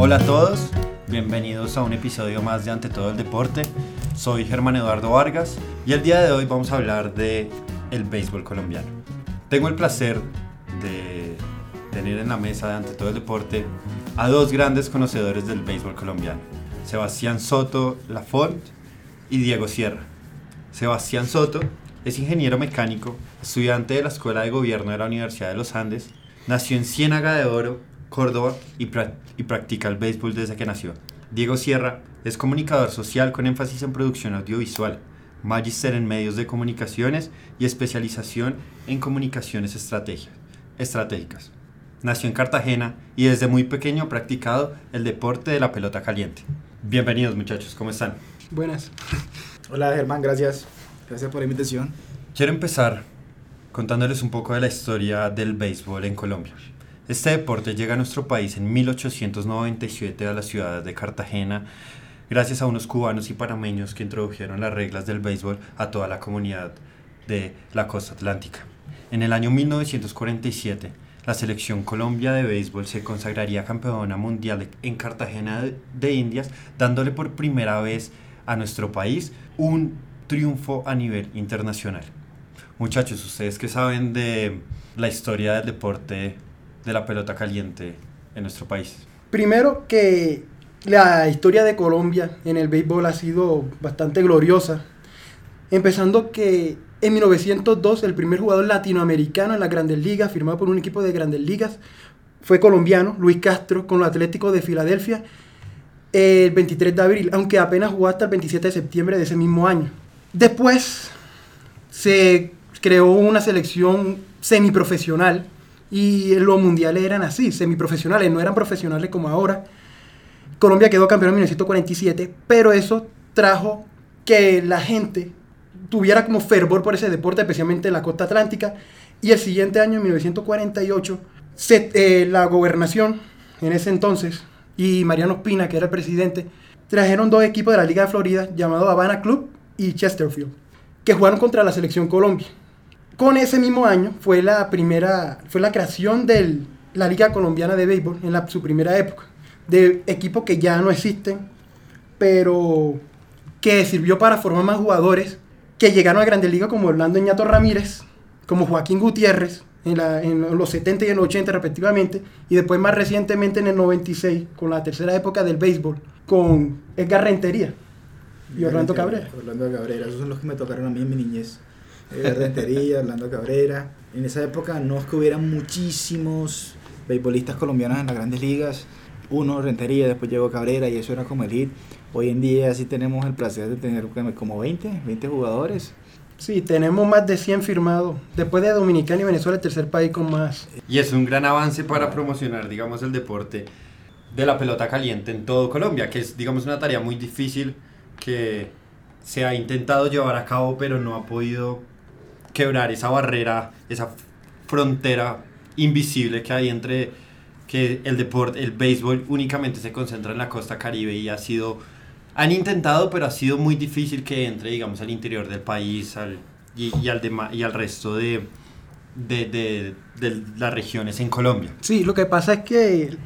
Hola a todos, bienvenidos a un episodio más de Ante todo el deporte. Soy Germán Eduardo Vargas y el día de hoy vamos a hablar de el béisbol colombiano. Tengo el placer de tener en la mesa de Ante todo el deporte a dos grandes conocedores del béisbol colombiano, Sebastián Soto Lafont y Diego Sierra. Sebastián Soto es ingeniero mecánico, estudiante de la Escuela de Gobierno de la Universidad de los Andes, nació en Ciénaga de Oro, Córdoba y, pra- y practica el béisbol desde que nació. Diego Sierra es comunicador social con énfasis en producción audiovisual, magíster en medios de comunicaciones y especialización en comunicaciones estratégicas. Nació en Cartagena y desde muy pequeño ha practicado el deporte de la pelota caliente. Bienvenidos muchachos, ¿cómo están? Buenas. Hola Germán, gracias. Gracias por la invitación. Quiero empezar contándoles un poco de la historia del béisbol en Colombia. Este deporte llega a nuestro país en 1897 a la ciudad de Cartagena gracias a unos cubanos y panameños que introdujeron las reglas del béisbol a toda la comunidad de la costa atlántica. En el año 1947, la selección Colombia de béisbol se consagraría campeona mundial en Cartagena de- Indias, dándole por primera vez a nuestro país un triunfo a nivel internacional. Muchachos, ¿ustedes qué saben de la historia del deporte de la pelota caliente en nuestro país? Primero que la historia de Colombia en el béisbol ha sido bastante gloriosa. Empezando que en 1902 el primer jugador latinoamericano en las grandes ligas, firmado por un equipo de grandes ligas, fue colombiano, Luis Castro, con los Atléticos de Filadelfia, el 23 de abril, aunque apenas jugó hasta el 27 de septiembre de ese mismo año. Después se creó una selección semiprofesional y los mundiales eran así, semiprofesionales, no eran profesionales como ahora. Colombia quedó campeón en 1947, pero eso trajo que la gente tuviera como fervor por ese deporte, especialmente en la costa atlántica. Y el siguiente año, en 1948, se- eh, la gobernación, en ese entonces, y Mariano Espina, que era el presidente, trajeron dos equipos de la Liga de Florida, llamados Havana Club y Chesterfield, que jugaron contra la selección Colombia. Con ese mismo año fue la primera, fue la creación de la Liga Colombiana de Béisbol en la- su primera época, de equipos que ya no existen, pero que sirvió para formar más jugadores que llegaron a Grandes Ligas como Orlando Ñato Ramírez, como Joaquín Gutiérrez en, la- en los 70 y en los 80 respectivamente, y después más recientemente en el 96 con la tercera época del béisbol con Edgar Rentería y Orlando Cabrera. Orlando Cabrera, esos son los que me tocaron a mí en mi niñez. Eh, Rentería, Orlando Cabrera. En esa época no es que hubieran muchísimos beisbolistas colombianos en las grandes ligas. Uno, Rentería, después llegó Cabrera y eso era como el hit. Hoy en día sí tenemos el placer de tener como 20, 20 jugadores. Sí, tenemos más de 100 firmados. Después de Dominicana y Venezuela, el tercer país con más. Y es un gran avance para promocionar, digamos, el deporte de la pelota caliente en todo Colombia, que es, digamos, una tarea muy difícil que se ha intentado llevar a cabo, pero no ha podido quebrar esa barrera, esa frontera invisible que hay entre que el deporte, el béisbol únicamente se concentra en la costa caribe y ha sido, han intentado, pero ha sido muy difícil que entre, digamos, al interior del país al, y, al dema- y al resto de, de, de, de las regiones en Colombia. Sí, lo que pasa es que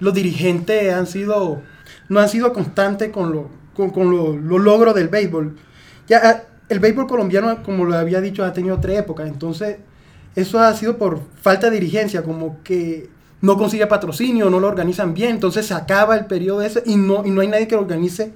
los dirigentes han sido, no han sido constantes con, lo, con, con lo- los logros del béisbol. Ya, el béisbol colombiano, como lo había dicho, ha tenido tres épocas. Entonces, eso ha sido por falta de dirigencia, como que no consigue patrocinio, no lo organizan bien. Entonces, se acaba el periodo ese y no, y no hay nadie que lo organice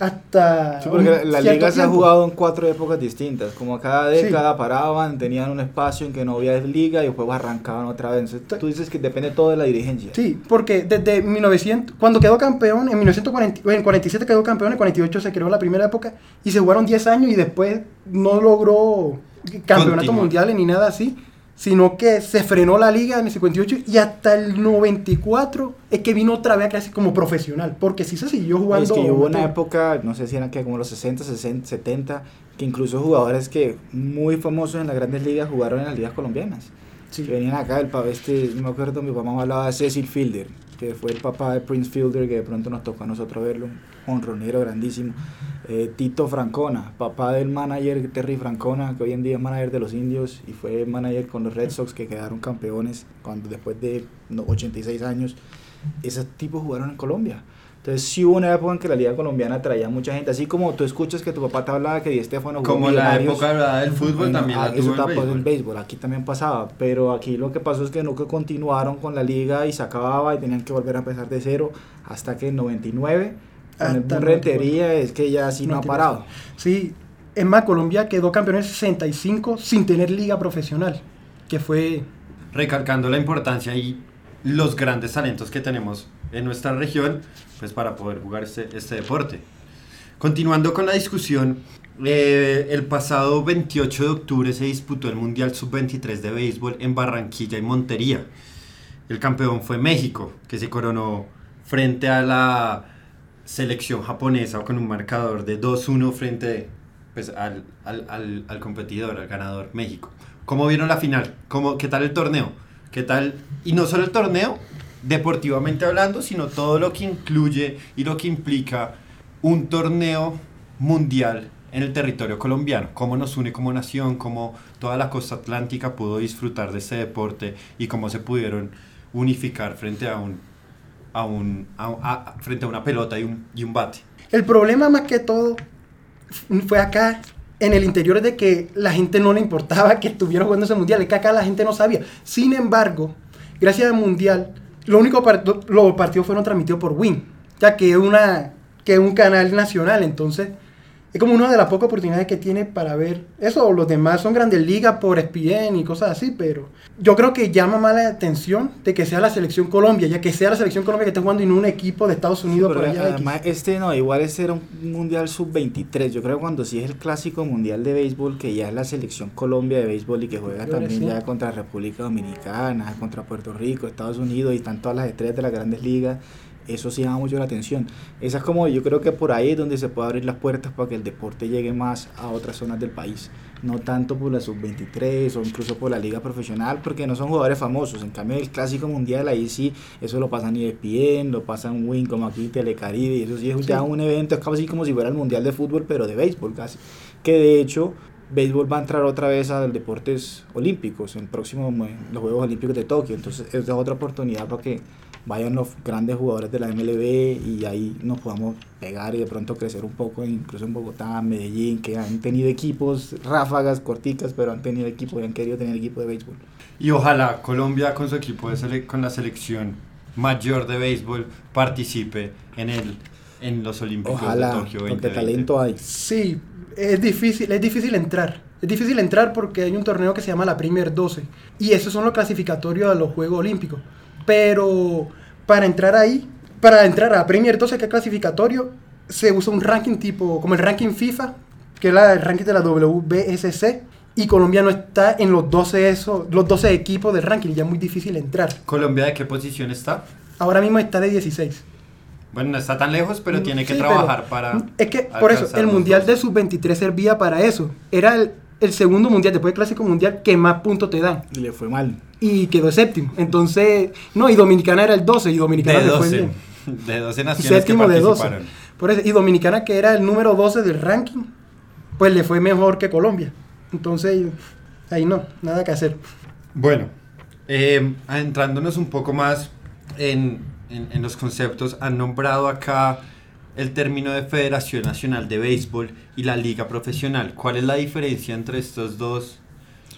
hasta. Sí, porque la liga se ha jugado en cuatro épocas distintas. Como a cada Sí. década paraban, tenían un espacio en que no había liga y después arrancaban otra vez. Entonces, tú dices que depende todo de la dirigencia. Sí, porque desde 1900, cuando quedó campeón, en 1940, en 47 quedó campeón, en 48 se creó la primera época y se jugaron 10 años y después no logró campeonato Continuar. mundial ni nada así, sino que se frenó la liga en el 58 y hasta el 94 es que vino otra vez a crearse como profesional, porque sí se siguió jugando. Es que hubo una época, no sé si eran que como los 60, 60, 70, que incluso jugadores que muy famosos en las grandes ligas jugaron en las ligas colombianas. Sí. Que venían acá, el papá, este, no me acuerdo, mi me hablaba de Cecil Fielder, que fue el papá de Prince Fielder, que de pronto nos tocó a nosotros verlo, un ronero grandísimo. Eh, Tito Francona, papá del manager Terry Francona, que hoy en día es manager de los indios y fue manager con los Red Sox que quedaron campeones cuando después de no, 86 años. Esos tipos jugaron en Colombia. Entonces sí hubo una época en que la liga colombiana traía mucha gente, así como tú escuchas que tu papá te hablaba que Di Stefano jugó Como la época del fútbol Bueno, también ah, la eso tuvo el béisbol. el béisbol, aquí también pasaba, pero aquí lo que pasó es que nunca continuaron con la liga y se acababa y tenían que volver a empezar de cero hasta que en 99, con el Hasta el Rentería, es que ya así no ha 99. parado. Sí, es más, Colombia quedó campeón en el 65 sin tener liga profesional, que fue... recalcando la importancia y los grandes talentos que tenemos en nuestra región pues para poder jugar este, este deporte. Continuando con la discusión, eh, el pasado 28 de octubre se disputó el Mundial Sub-23 de béisbol en Barranquilla y Montería. El campeón fue México, que se coronó frente a la selección japonesa con un marcador de 2-1 frente pues, al, al- al- al competidor, al ganador México. ¿Cómo vieron la final? ¿Cómo, ¿Qué tal el torneo? ¿Qué tal? Y no solo el torneo, deportivamente hablando, sino todo lo que incluye y lo que implica un torneo mundial en el territorio colombiano. Cómo nos une como nación, cómo toda la costa atlántica pudo disfrutar de este deporte y cómo se pudieron unificar frente a un, a un, frente a una pelota y un, y un bate. El problema más que todo fue acá en el interior de que la gente no le importaba que estuviera jugando ese mundial, es que acá la gente no sabía. Sin embargo, gracias al mundial, lo único part- los partidos fueron transmitidos por Win, ya que es una que es un canal nacional, entonces es como una de las pocas oportunidades que tiene para ver eso. Los demás son grandes ligas por ESPN y cosas así, pero yo creo que llama más la atención de que sea la selección Colombia, ya que sea la selección Colombia que esté jugando no un equipo de Estados Unidos por allá. X. además, este no, igual este era un mundial sub-23. Yo creo que cuando sí es el clásico mundial de béisbol, que ya es la selección Colombia de béisbol y que juega también sí. ya contra República Dominicana, contra Puerto Rico, Estados Unidos y están todas las estrellas de las grandes ligas. Eso sí llama mucho la atención. Esa es como, yo creo que por ahí es donde se puede abrir las puertas para que el deporte llegue más a otras zonas del país. No tanto por la sub-23 o incluso por la liga profesional, porque no son jugadores famosos. En cambio, el clásico mundial, ahí sí, eso lo pasan ESPN, lo pasan Win, como aquí Telecaribe, y eso sí es ya Sí. un evento, es casi como si fuera el mundial de fútbol, pero de béisbol casi. Que de hecho, béisbol va a entrar otra vez a los deportes olímpicos, en próximo, en los Juegos Olímpicos de Tokio. Entonces, esa es otra oportunidad para que vayan los grandes jugadores de la MLB y ahí nos podamos pegar y de pronto crecer un poco, incluso en Bogotá, Medellín, que han tenido equipos, ráfagas corticas, pero han tenido equipo y han querido tener equipo de béisbol. Y ojalá Colombia con su equipo de sele- con la selección mayor de béisbol participe en el en los Olímpicos Ojalá, de Tokio porque 2020. talento hay. Sí, es difícil, es difícil entrar. Es difícil entrar porque hay un torneo que se llama la Premier 12 y esos son los clasificatorios a los Juegos Olímpicos. Pero para entrar ahí, para entrar a Premier 12 que es clasificatorio, se usa un ranking tipo como el ranking FIFA, que es la- el ranking de la WBSC y Colombia no está en los 12 esos, los 12 equipos del ranking, ya es muy difícil entrar. ¿Colombia de qué posición está? Ahora mismo está de 16. Bueno, no está tan lejos, pero tiene que Mm, Sí, trabajar para... Es que, por eso, el Mundial de 12. Sub-23 servía para eso. Era el, el segundo Mundial, después del Clásico Mundial, que más puntos te dan. Y le fue mal. Y quedó séptimo. Entonces, no, y Dominicana era el 12, y Dominicana de le fue 12. bien. De 12 naciones Séptimo que de 12. participaron. Por eso, y Dominicana, que era el número 12 del ranking, pues le fue mejor que Colombia. Entonces, ahí no, nada que hacer. Bueno, eh, adentrándonos un poco más en, en- en los conceptos, han nombrado acá el término de Federación Nacional de Béisbol y la Liga Profesional. ¿Cuál es la diferencia entre estas dos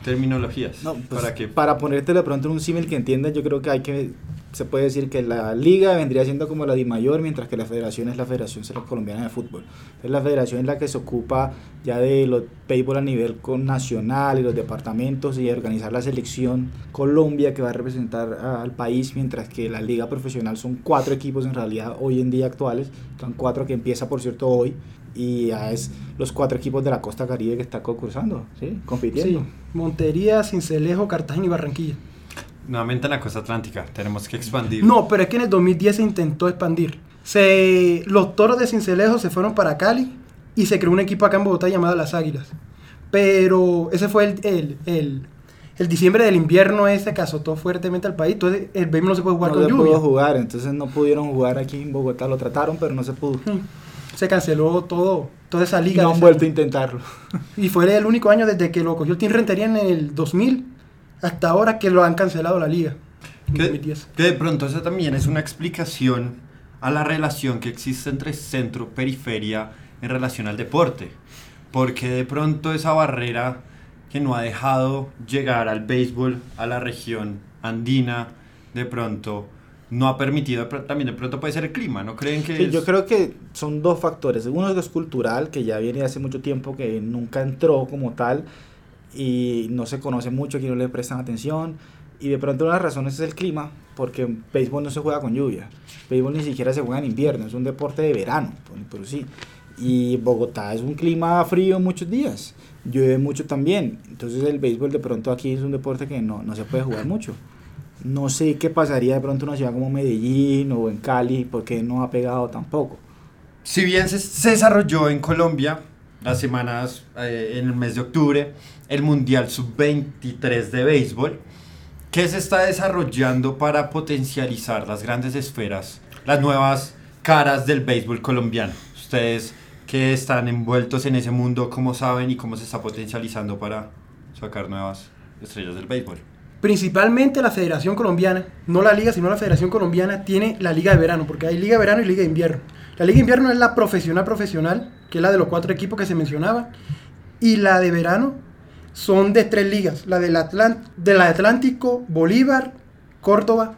terminologías? No, pues, ¿Para qué? para ponértelo de pronto en un símil que entiendas, yo creo que hay que, se puede decir que la liga vendría siendo como la de mayor, mientras que la federación es la Federación Colombiana de Fútbol. Entonces la federación es la que se ocupa ya de los béisbol a nivel nacional y los departamentos y organizar la selección Colombia que va a representar al país, mientras que la liga profesional son cuatro equipos en realidad hoy en día actuales, son cuatro que empieza por cierto hoy y ya es los cuatro equipos de la costa caribe que está concursando, ¿sí? compitiendo. Sí, Montería, Cincelejo, Cartagena y Barranquilla. Nuevamente en la costa atlántica, tenemos que expandir. No, pero es que en el 2010 se intentó expandir. Se, los toros de Cincelejo se fueron para Cali y se creó un equipo acá en Bogotá llamado Las Águilas. Pero ese fue el, el, el, el diciembre del invierno ese que azotó fuertemente al país. Entonces el béisbol no se puede jugar no con se lluvia. pudo jugar, entonces no pudieron jugar aquí en Bogotá, lo trataron, pero no se pudo. Mm. Se canceló todo, toda esa liga. no de han vuelto a año. intentarlo. Y fue el único año desde que lo cogió el Team Rentería en el 2000 hasta ahora que lo han cancelado la liga. Que, 2010. que de pronto esa también es una explicación a la relación que existe entre centro periferia en relación al deporte. Porque de pronto esa barrera que no ha dejado llegar al béisbol a la región andina, de pronto no ha permitido, también de pronto puede ser el clima, ¿no creen que Sí, es- yo creo que son dos factores. Uno es cultural, que ya viene hace mucho tiempo, que nunca entró como tal y no se conoce mucho, aquí no le prestan atención. Y de pronto una de las razones es el clima, porque béisbol no se juega con lluvia. Béisbol ni siquiera se juega en invierno, es un deporte de verano, por sí. Y Bogotá es un clima frío muchos días, llueve mucho también. Entonces el béisbol de pronto aquí es un deporte que no, no se puede jugar mucho. No sé qué pasaría de pronto en una ciudad como Medellín o en Cali, porque no ha pegado tampoco. Si bien se, se desarrolló en Colombia las semanas eh, en el mes de octubre el Mundial Sub-23 de béisbol, ¿qué se está desarrollando para potencializar las grandes esferas, las nuevas caras del béisbol colombiano? Ustedes que están envueltos en ese mundo, ¿cómo saben y cómo se está potencializando para sacar nuevas estrellas del béisbol? Principalmente la Federación Colombiana, no la liga, sino la Federación Colombiana tiene la liga de verano, porque hay liga de verano y liga de invierno. La liga de invierno es la profesional profesional, que es la de los cuatro equipos que se mencionaban, y la de verano son de tres ligas, la del, de Atlántico, Bolívar, Córdoba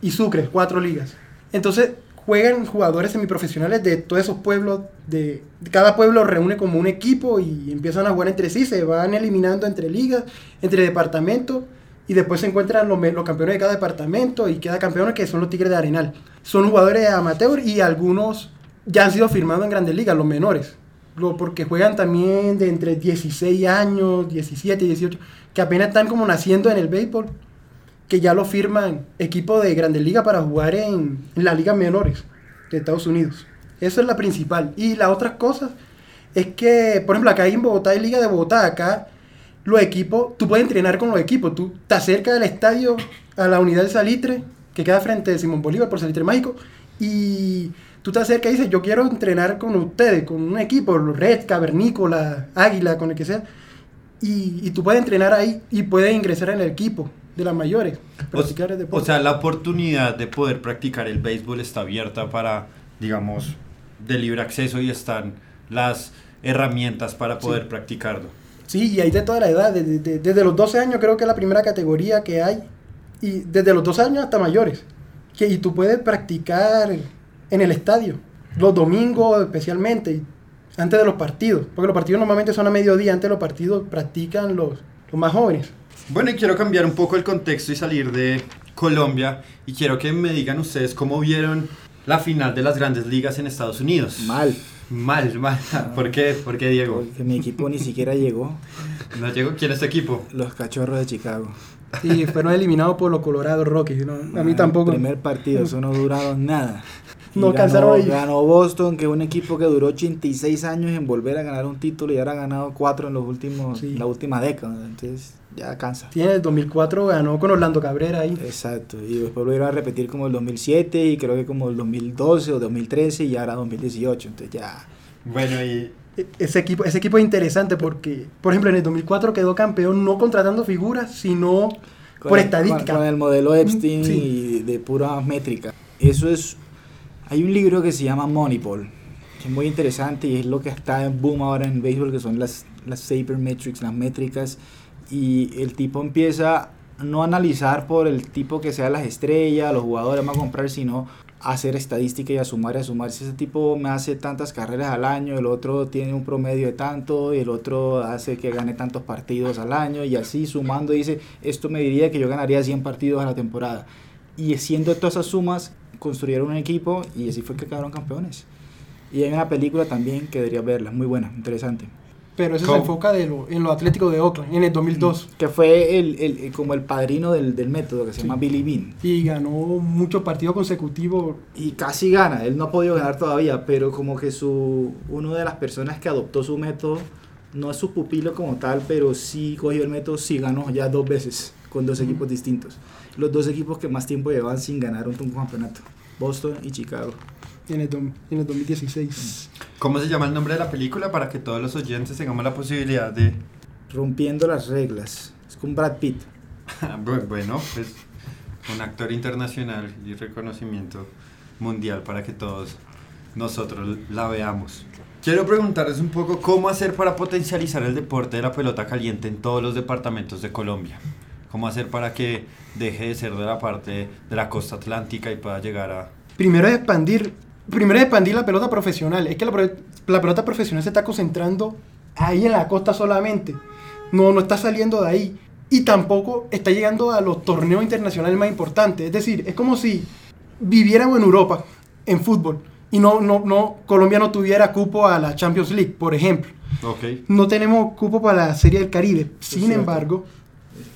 y Sucre, cuatro ligas. Entonces juegan jugadores semiprofesionales de todos esos pueblos, de cada pueblo reúne como un equipo y empiezan a jugar entre sí, se van eliminando entre ligas, entre departamentos y después se encuentran los, campeones de cada departamento y queda campeones que son los Tigres de Arenal. Son jugadores amateur y algunos ya han sido firmados en grandes ligas, los menores. Lo- porque juegan también de entre 16 años, 17, 18, que apenas están como naciendo en el béisbol, que ya lo firman equipos de grandes ligas para jugar en, en las ligas menores de Estados Unidos. Eso es la principal. Y las otras cosas es que, por ejemplo, acá en Bogotá hay Liga de Bogotá, acá los equipos, tú puedes entrenar con los equipos, tú te acercas del estadio a la unidad de Salitre, que queda frente de Simón Bolívar por Salitre Mágico, y tú te acercas y dices, yo quiero entrenar con ustedes, con un equipo, Red, Cavernícola, Águila, con el que sea, y, y tú puedes entrenar ahí y puedes ingresar en el equipo de las mayores, practicar el O sea, la oportunidad de poder practicar el béisbol está abierta para, digamos, de libre acceso y están las herramientas para poder practicarlo. Sí, y hay de toda la edad, desde, desde- desde los 12 años creo que es la primera categoría que hay, y desde los 12 años hasta mayores. Que, y tú puedes practicar en el estadio, los domingos especialmente, antes de los partidos, porque los partidos normalmente son a mediodía, antes de los partidos practican los, los más jóvenes. Bueno, y quiero cambiar un poco el contexto y salir de Colombia y quiero que me digan ustedes cómo vieron la final de las grandes ligas en Estados Unidos. Mal, Mal, mal. ¿Por qué? ¿Por qué, Diego? porque mi equipo ni siquiera llegó. ¿No llegó? ¿Quién es tu equipo? Los cachorros de Chicago. Y fueron eliminados por los Colorado Rockies, ¿no? a mí Ah, tampoco. Primer partido, eso no duraron nada. No ganó, alcanzaron ellos. ganó Boston, que es un equipo que duró 86 años en volver a ganar un título y ahora ha ganado 4 en los últimos, Sí. la última década. Entonces ya cansa. Tiene el 2004, ganó con Orlando Cabrera ahí. Exacto, y después lo iban a repetir como el 2007 y creo que como el 2012 o 2013 y ahora 2018. Entonces ya Bueno, y E- Ese equipo, ese equipo es interesante porque, por ejemplo, en el 2004 quedó campeón no contratando figuras, sino Con por el- estadística. Con, con el modelo Epstein Sí. y de pura métrica. Eso es. Hay un libro que se llama Moneyball, que es muy interesante y es lo que está en boom ahora en béisbol, que son las, las sabermetrics, las métricas. Y el tipo empieza no analizar por el tipo que sea las estrellas, los jugadores van a comprar, sino hacer estadística y a sumar y a sumar. Si ese tipo me hace tantas carreras al año, el otro tiene un promedio de tanto, y el otro hace que gane tantos partidos al año, y así sumando dice, esto me diría que yo ganaría 100 partidos a la temporada. Y haciendo todas esas sumas, construyeron un equipo y así fue que quedaron campeones. Y hay una película también que deberías verla, muy buena, interesante. Pero eso ¿Cómo? se enfoca de lo, en lo atlético de Oakland, en el 2002. Que fue el, el- el- como el padrino del, del método, que se Sí. llama Billy Bean. Y ganó muchos partidos consecutivos. Y casi gana, él no ha podido ganar todavía, pero como que su uno de las personas que adoptó su método, no es su pupilo como tal, pero sí cogió el método, sí ganó ya dos veces con dos equipos distintos. Los dos equipos que más tiempo llevaban sin ganar un, campeonato, Boston y Chicago. En el, en el 2016. ¿cómo se llama el nombre de la película para que todos los oyentes tengamos la posibilidad de... Rompiendo las reglas, es con Brad Pitt. Bu- bueno, pues un actor internacional y reconocimiento mundial para que todos nosotros la veamos. Quiero preguntarles un poco cómo hacer para potencializar el deporte de la pelota caliente en todos los departamentos de Colombia. ¿Cómo hacer para que deje de ser de la parte de la costa atlántica y pueda llegar a... Primero es expandir, primero es expandir la pelota profesional. Es que la, la pelota profesional se está concentrando ahí en la costa solamente. No, no está saliendo de ahí. Y tampoco está llegando a los torneos internacionales más importantes. Es decir, es como si viviéramos en Europa, en fútbol, y no, no, no, Colombia no tuviera cupo a la Champions League, por ejemplo. Ok. No tenemos cupo para la Serie del Caribe. Sin embargo,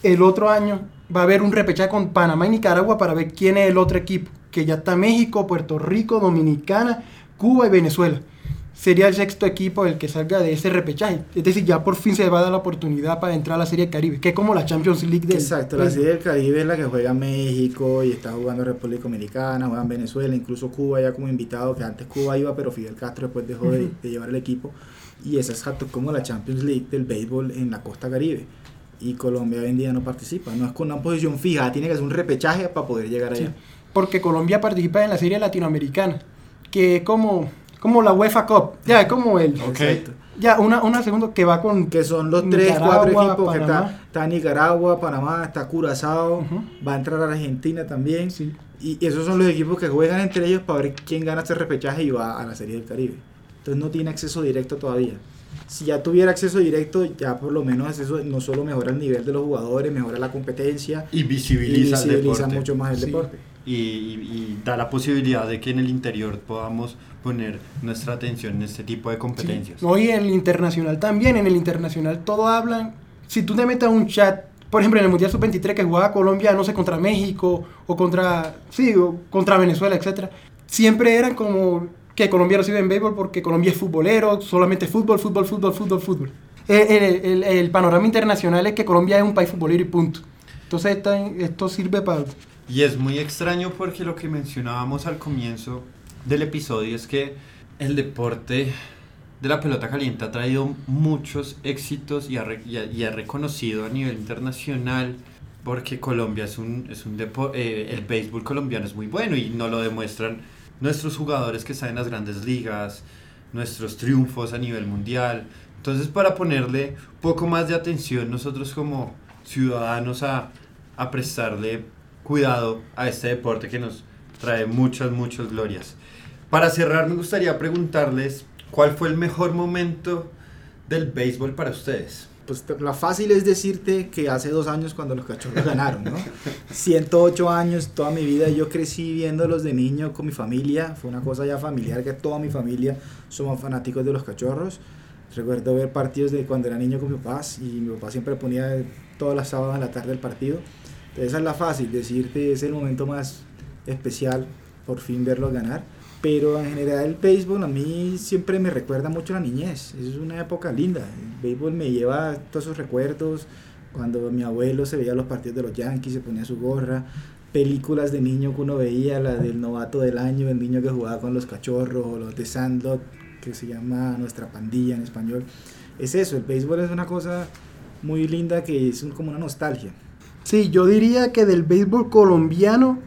el otro año va a haber un repechaje con Panamá y Nicaragua para ver quién es el otro equipo. Que ya está México, Puerto Rico, Dominicana, Cuba y Venezuela. Sería el sexto equipo el que salga de ese repechaje. Es decir, ya por fin se va a dar la oportunidad para entrar a la Serie del Caribe, que es como la Champions League del Exacto, la Serie del Caribe es la que juega México y está jugando República Dominicana, juega en Venezuela, incluso Cuba ya como invitado, que antes Cuba iba, pero Fidel Castro después dejó de, llevar el equipo. Y esa es exacto como la Champions League del béisbol en la costa caribe. Y Colombia hoy en día no participa, no es con una posición fija, tiene que hacer un repechaje para poder llegar Sí, allá. porque Colombia participa en la Serie Latinoamericana, que es como, como la UEFA Cup. Ya, es como el... Ok. Exacto. Ya, una, una segunda que va con... Que son los tres, Nicaragua, cuatro equipos que está, está Nicaragua, Panamá, está Curazao, va a entrar a Argentina también. Sí. Y esos son los equipos que juegan entre ellos para ver quién gana este repechaje y va a la Serie del Caribe. Entonces no tiene acceso directo todavía. Si ya tuviera acceso directo, ya por lo menos eso no solo mejora el nivel de los jugadores, mejora la competencia Y y visibiliza, el visibiliza deporte. mucho más el Sí. deporte. y, y- y da la posibilidad de que en el interior podamos poner nuestra atención en este tipo de competencias. No, y en el internacional también. En el internacional todo hablan. Si tú te metes a un chat, por ejemplo, en el Mundial Sub-23 que jugaba Colombia, no sé, contra México o contra, sí, o contra Venezuela, etcétera, siempre eran como que Colombia no sirve en béisbol porque Colombia es futbolero, solamente fútbol, fútbol, fútbol, fútbol, fútbol. El, el- el- el panorama internacional es que Colombia es un país futbolero y punto. Entonces esta- esto sirve para... Y es muy extraño porque lo que mencionábamos al comienzo del episodio es que el deporte de la pelota caliente ha traído muchos éxitos y ha, y ha- y ha reconocido a nivel internacional porque Colombia es un, es un depo- eh, el béisbol colombiano es muy bueno y nos lo demuestran nuestros jugadores que están en las grandes ligas, nuestros triunfos a nivel mundial. Entonces para ponerle poco más de atención nosotros como ciudadanos a, a prestarle cuidado a este deporte que nos trae muchas, muchas glorias. Para cerrar me gustaría preguntarles cuál fue el mejor momento del béisbol para ustedes. Pues la fácil es decirte que hace dos años cuando los cachorros ganaron, ¿no? 108 años, toda mi vida, yo crecí viéndolos de niño con mi familia, fue una cosa ya familiar que toda mi familia somos fanáticos de los cachorros. Recuerdo ver partidos de cuando era niño con mi papá y mi papá siempre ponía todas las sábados en la tarde el partido. Entonces esa es la fácil, decirte es el momento más especial por fin verlos ganar. Pero en general el béisbol a mí siempre me recuerda mucho a la niñez. Es una época linda. El béisbol me lleva todos esos recuerdos. Cuando mi abuelo se veía los partidos de los Yankees, se ponía su gorra. Películas de niño que uno veía, la del novato del año, el niño que jugaba con los cachorros, o los de Sandlot, que se llama Nuestra Pandilla en español. Es eso, el béisbol es una cosa muy linda que es un- como una nostalgia. Sí, yo diría que del béisbol colombiano,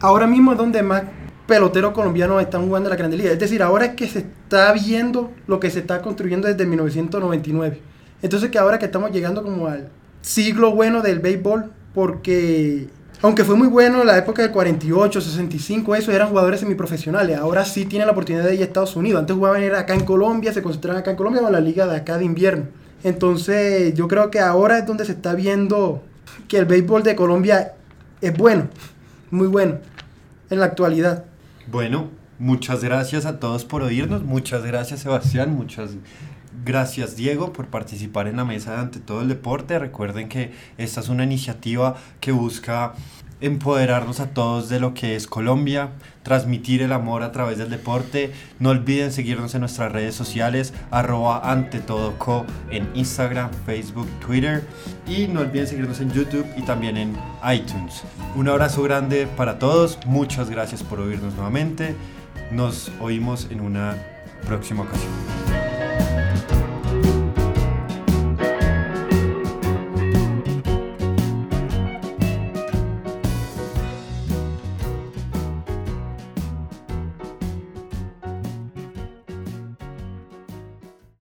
ahora mismo es donde más peloteros colombianos están jugando en la Grande Liga. Es decir, ahora es que se está viendo lo que se está construyendo desde 1999. Entonces que ahora que estamos llegando como al siglo bueno del béisbol, porque aunque fue muy bueno en la época del 48, 65, eso eran jugadores semiprofesionales. Ahora sí tienen la oportunidad de ir a Estados Unidos. Antes jugaban era acá en Colombia, se concentraban acá en Colombia o la liga de acá de invierno. Entonces yo creo que ahora es donde se está viendo que el béisbol de Colombia es bueno, muy bueno, en la actualidad. Bueno, muchas gracias a todos por oírnos. Muchas gracias Sebastián. Muchas gracias Diego por participar en la mesa de ante todo el deporte. Recuerden que esta es una iniciativa que busca empoderarnos a todos de lo que es Colombia, transmitir el amor a través del deporte. No olviden seguirnos en nuestras redes sociales, arroba ante todo co en Instagram, Facebook, Twitter y no olviden seguirnos en YouTube y también en iTunes. Un abrazo grande para todos, muchas gracias por oírnos nuevamente. Nos oímos en una próxima ocasión.